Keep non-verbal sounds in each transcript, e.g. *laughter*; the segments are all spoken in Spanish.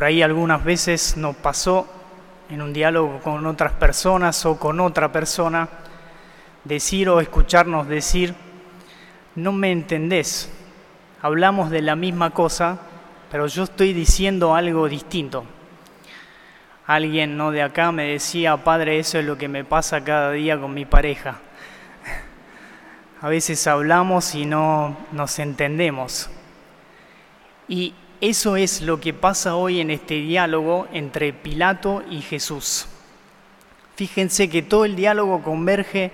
por ahí algunas veces nos pasó en un diálogo con otras personas o con otra persona, decir o escucharnos decir, no me entendés, hablamos de la misma cosa, pero yo estoy diciendo algo distinto. Alguien no de acá me decía, padre, eso es lo que me pasa cada día con mi pareja. *laughs* A veces hablamos y no nos entendemos. Y eso es lo que pasa hoy en este diálogo entre Pilato y Jesús. Fíjense que todo el diálogo converge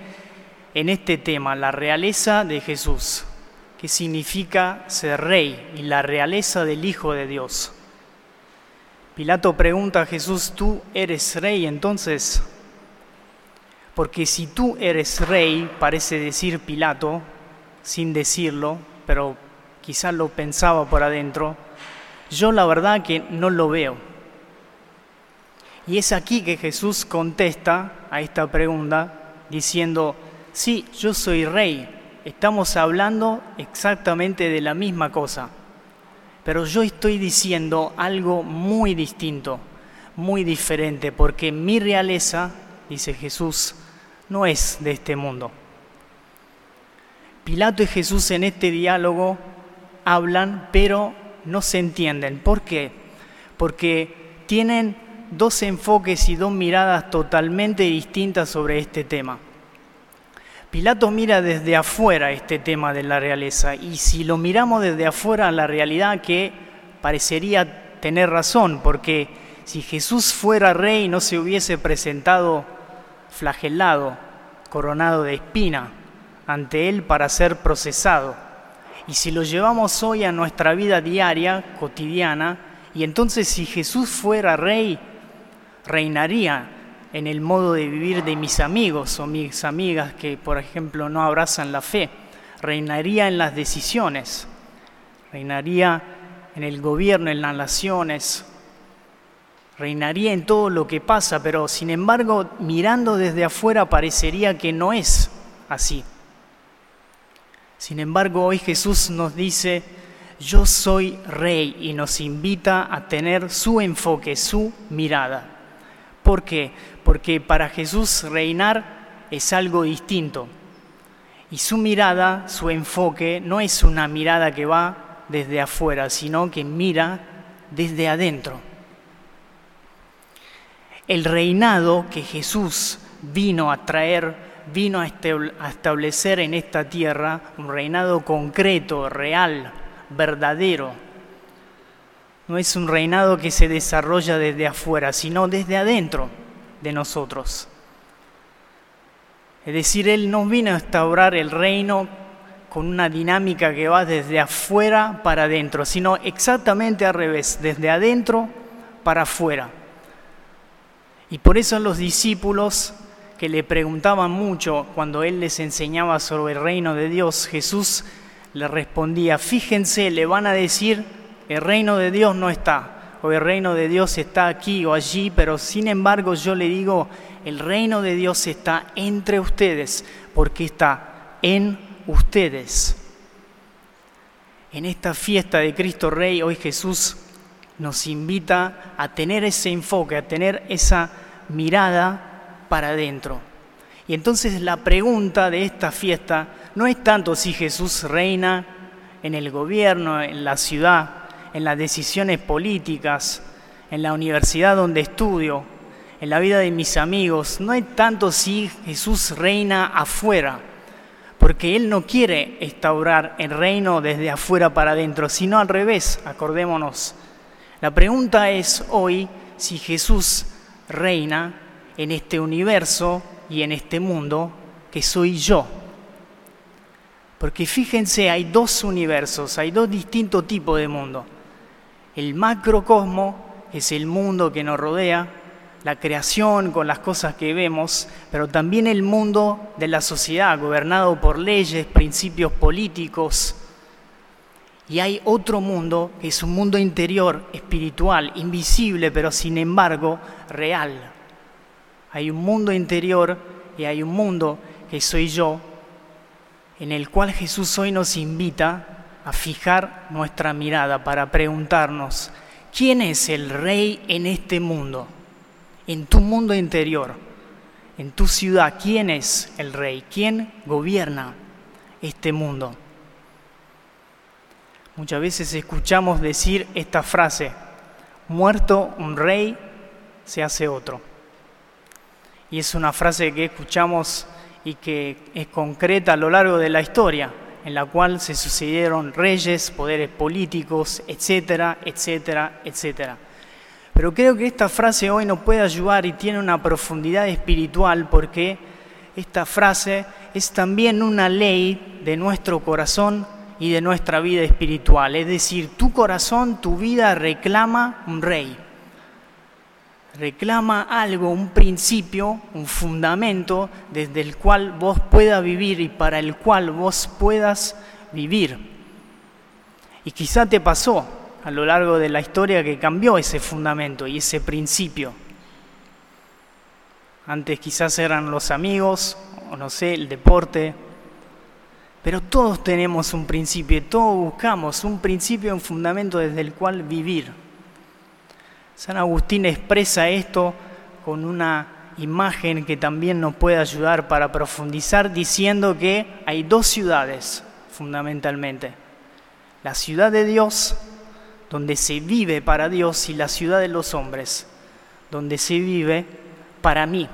en este tema, la realeza de Jesús, que significa ser rey y la realeza del Hijo de Dios. Pilato pregunta a Jesús, ¿tú eres rey entonces? Porque si tú eres rey, parece decir Pilato, sin decirlo, pero quizás lo pensaba por adentro, yo la verdad que no lo veo. Y es aquí que Jesús contesta a esta pregunta diciendo, sí, yo soy rey. Estamos hablando exactamente de la misma cosa. Pero yo estoy diciendo algo muy distinto, muy diferente, porque mi realeza, dice Jesús, no es de este mundo. Pilato y Jesús en este diálogo hablan, pero no se entienden. ¿Por qué? Porque tienen dos enfoques y dos miradas totalmente distintas sobre este tema. Pilato mira desde afuera este tema de la realeza y si lo miramos desde afuera, la realidad que parecería tener razón, porque si Jesús fuera rey no se hubiese presentado flagelado, coronado de espina, ante él para ser procesado y si lo llevamos hoy a nuestra vida diaria, cotidiana, y entonces si Jesús fuera rey, reinaría en el modo de vivir de mis amigos o mis amigas que, por ejemplo, no abrazan la fe, reinaría en las decisiones, reinaría en el gobierno, en las naciones, reinaría en todo lo que pasa, pero sin embargo, mirando desde afuera parecería que no es así. Sin embargo, hoy Jesús nos dice, yo soy rey y nos invita a tener su enfoque, su mirada. ¿Por qué? Porque para Jesús reinar es algo distinto. Y su mirada, su enfoque, no es una mirada que va desde afuera, sino que mira desde adentro. El reinado que Jesús vino a traer vino a establecer en esta tierra un reinado concreto, real, verdadero. No es un reinado que se desarrolla desde afuera, sino desde adentro de nosotros. Es decir, Él no vino a instaurar el reino con una dinámica que va desde afuera para adentro, sino exactamente al revés, desde adentro para afuera. Y por eso los discípulos que le preguntaban mucho cuando él les enseñaba sobre el reino de Dios, Jesús le respondía, fíjense, le van a decir, el reino de Dios no está, o el reino de Dios está aquí o allí, pero sin embargo yo le digo, el reino de Dios está entre ustedes, porque está en ustedes. En esta fiesta de Cristo Rey, hoy Jesús nos invita a tener ese enfoque, a tener esa mirada para adentro. Y entonces la pregunta de esta fiesta no es tanto si Jesús reina en el gobierno, en la ciudad, en las decisiones políticas, en la universidad donde estudio, en la vida de mis amigos, no es tanto si Jesús reina afuera, porque Él no quiere instaurar el reino desde afuera para adentro, sino al revés, acordémonos. La pregunta es hoy si Jesús reina en este universo y en este mundo que soy yo. Porque fíjense, hay dos universos, hay dos distintos tipos de mundo. El macrocosmo es el mundo que nos rodea, la creación con las cosas que vemos, pero también el mundo de la sociedad, gobernado por leyes, principios políticos. Y hay otro mundo que es un mundo interior, espiritual, invisible, pero sin embargo real, hay un mundo interior y hay un mundo que soy yo, en el cual Jesús hoy nos invita a fijar nuestra mirada para preguntarnos, ¿quién es el rey en este mundo? En tu mundo interior, en tu ciudad, ¿quién es el rey? ¿Quién gobierna este mundo? Muchas veces escuchamos decir esta frase, muerto un rey, se hace otro. Y es una frase que escuchamos y que es concreta a lo largo de la historia, en la cual se sucedieron reyes, poderes políticos, etcétera, etcétera, etcétera. Pero creo que esta frase hoy nos puede ayudar y tiene una profundidad espiritual porque esta frase es también una ley de nuestro corazón y de nuestra vida espiritual. Es decir, tu corazón, tu vida reclama un rey reclama algo, un principio, un fundamento desde el cual vos puedas vivir y para el cual vos puedas vivir. Y quizá te pasó a lo largo de la historia que cambió ese fundamento y ese principio. Antes quizás eran los amigos, o no sé, el deporte, pero todos tenemos un principio, todos buscamos un principio, un fundamento desde el cual vivir. San Agustín expresa esto con una imagen que también nos puede ayudar para profundizar diciendo que hay dos ciudades fundamentalmente. La ciudad de Dios, donde se vive para Dios, y la ciudad de los hombres, donde se vive para mí.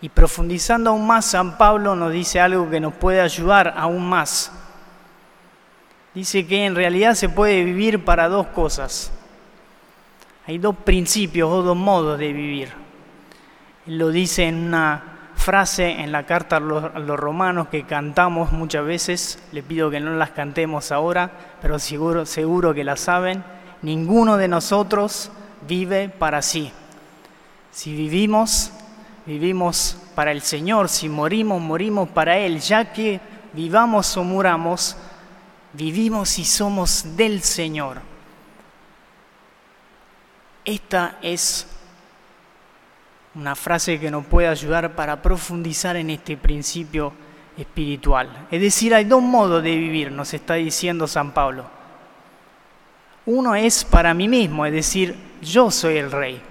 Y profundizando aún más, San Pablo nos dice algo que nos puede ayudar aún más. Dice que en realidad se puede vivir para dos cosas. Hay dos principios o dos modos de vivir. lo dice en una frase en la carta a los, romanos que cantamos muchas veces. Le pido que no las cantemos ahora, pero seguro, seguro que las saben. Ninguno de nosotros vive para sí. Si vivimos, vivimos para el Señor. Si morimos, morimos para Él. Ya que vivamos o muramos, vivimos y somos del Señor. Esta es una frase que nos puede ayudar para profundizar en este principio espiritual. Es decir, hay dos modos de vivir, nos está diciendo San Pablo. Uno es para mí mismo, es decir, yo soy el rey.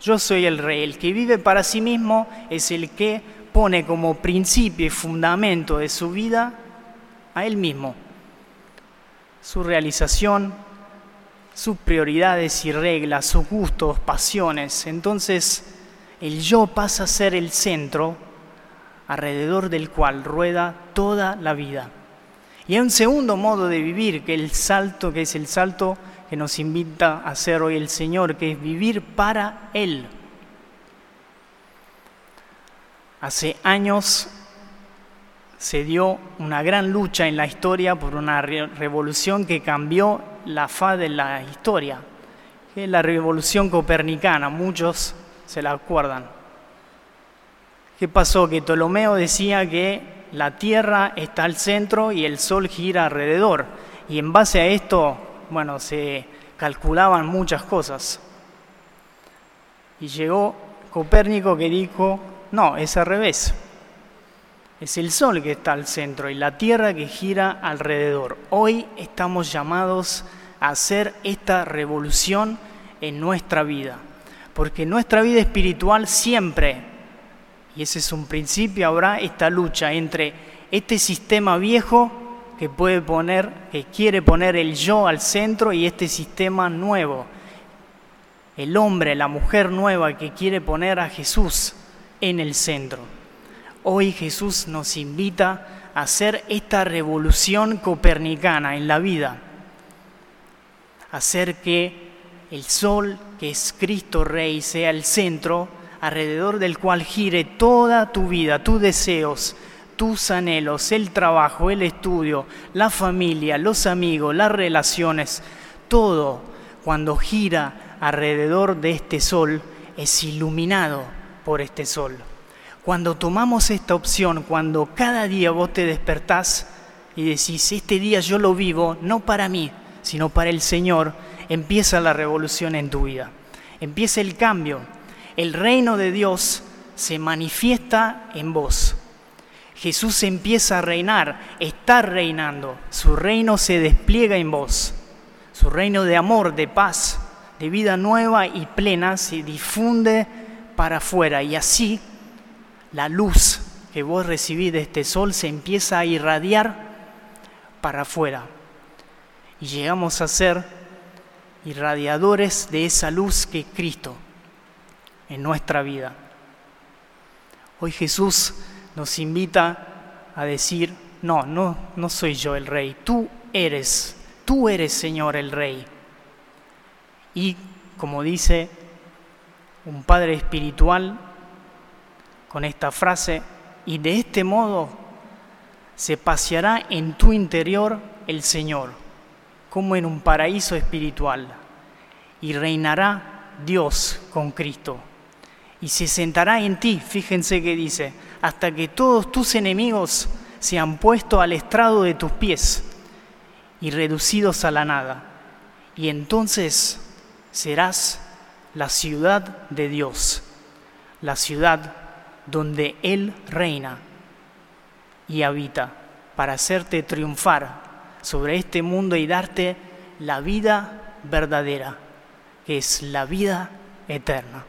Yo soy el rey. El que vive para sí mismo es el que pone como principio y fundamento de su vida a él mismo. Su realización, sus prioridades y reglas, sus gustos, pasiones. Entonces el yo pasa a ser el centro alrededor del cual rueda toda la vida. Y hay un segundo modo de vivir, que el salto, que es el salto que nos invita a hacer hoy el Señor, que es vivir para Él. Hace años se dio una gran lucha en la historia por una revolución que cambió la faz de la historia, que es la revolución copernicana, muchos se la acuerdan. ¿Qué pasó? Que Ptolomeo decía que la Tierra está al centro y el Sol gira alrededor. Y en base a esto, bueno, se calculaban muchas cosas. Y llegó Copérnico que dijo, no, es al revés. Es el Sol que está al centro y la Tierra que gira alrededor. Hoy estamos llamados a hacer esta revolución en nuestra vida, porque nuestra vida espiritual siempre, y ese es un principio, habrá esta lucha entre este sistema viejo que puede poner, que quiere poner el yo al centro y este sistema nuevo, el hombre, la mujer nueva que quiere poner a Jesús en el centro. Hoy Jesús nos invita a hacer esta revolución copernicana en la vida, hacer que el sol, que es Cristo Rey, sea el centro alrededor del cual gire toda tu vida, tus deseos, tus anhelos, el trabajo, el estudio, la familia, los amigos, las relaciones, todo cuando gira alrededor de este sol es iluminado por este sol. Cuando tomamos esta opción, cuando cada día vos te despertás y decís, este día yo lo vivo no para mí, sino para el Señor, empieza la revolución en tu vida. Empieza el cambio. El reino de Dios se manifiesta en vos. Jesús empieza a reinar, está reinando. Su reino se despliega en vos. Su reino de amor, de paz, de vida nueva y plena se difunde para afuera y así la luz que vos recibís de este sol se empieza a irradiar para afuera y llegamos a ser irradiadores de esa luz que es Cristo en nuestra vida. Hoy Jesús nos invita a decir, no, no, no soy yo el rey, tú eres, tú eres Señor el rey. Y como dice un padre espiritual con esta frase, y de este modo se paseará en tu interior el Señor, como en un paraíso espiritual, y reinará Dios con Cristo. Y se sentará en ti, fíjense que dice, hasta que todos tus enemigos se han puesto al estrado de tus pies y reducidos a la nada. Y entonces serás la ciudad de Dios, la ciudad donde Él reina y habita, para hacerte triunfar sobre este mundo y darte la vida verdadera, que es la vida eterna.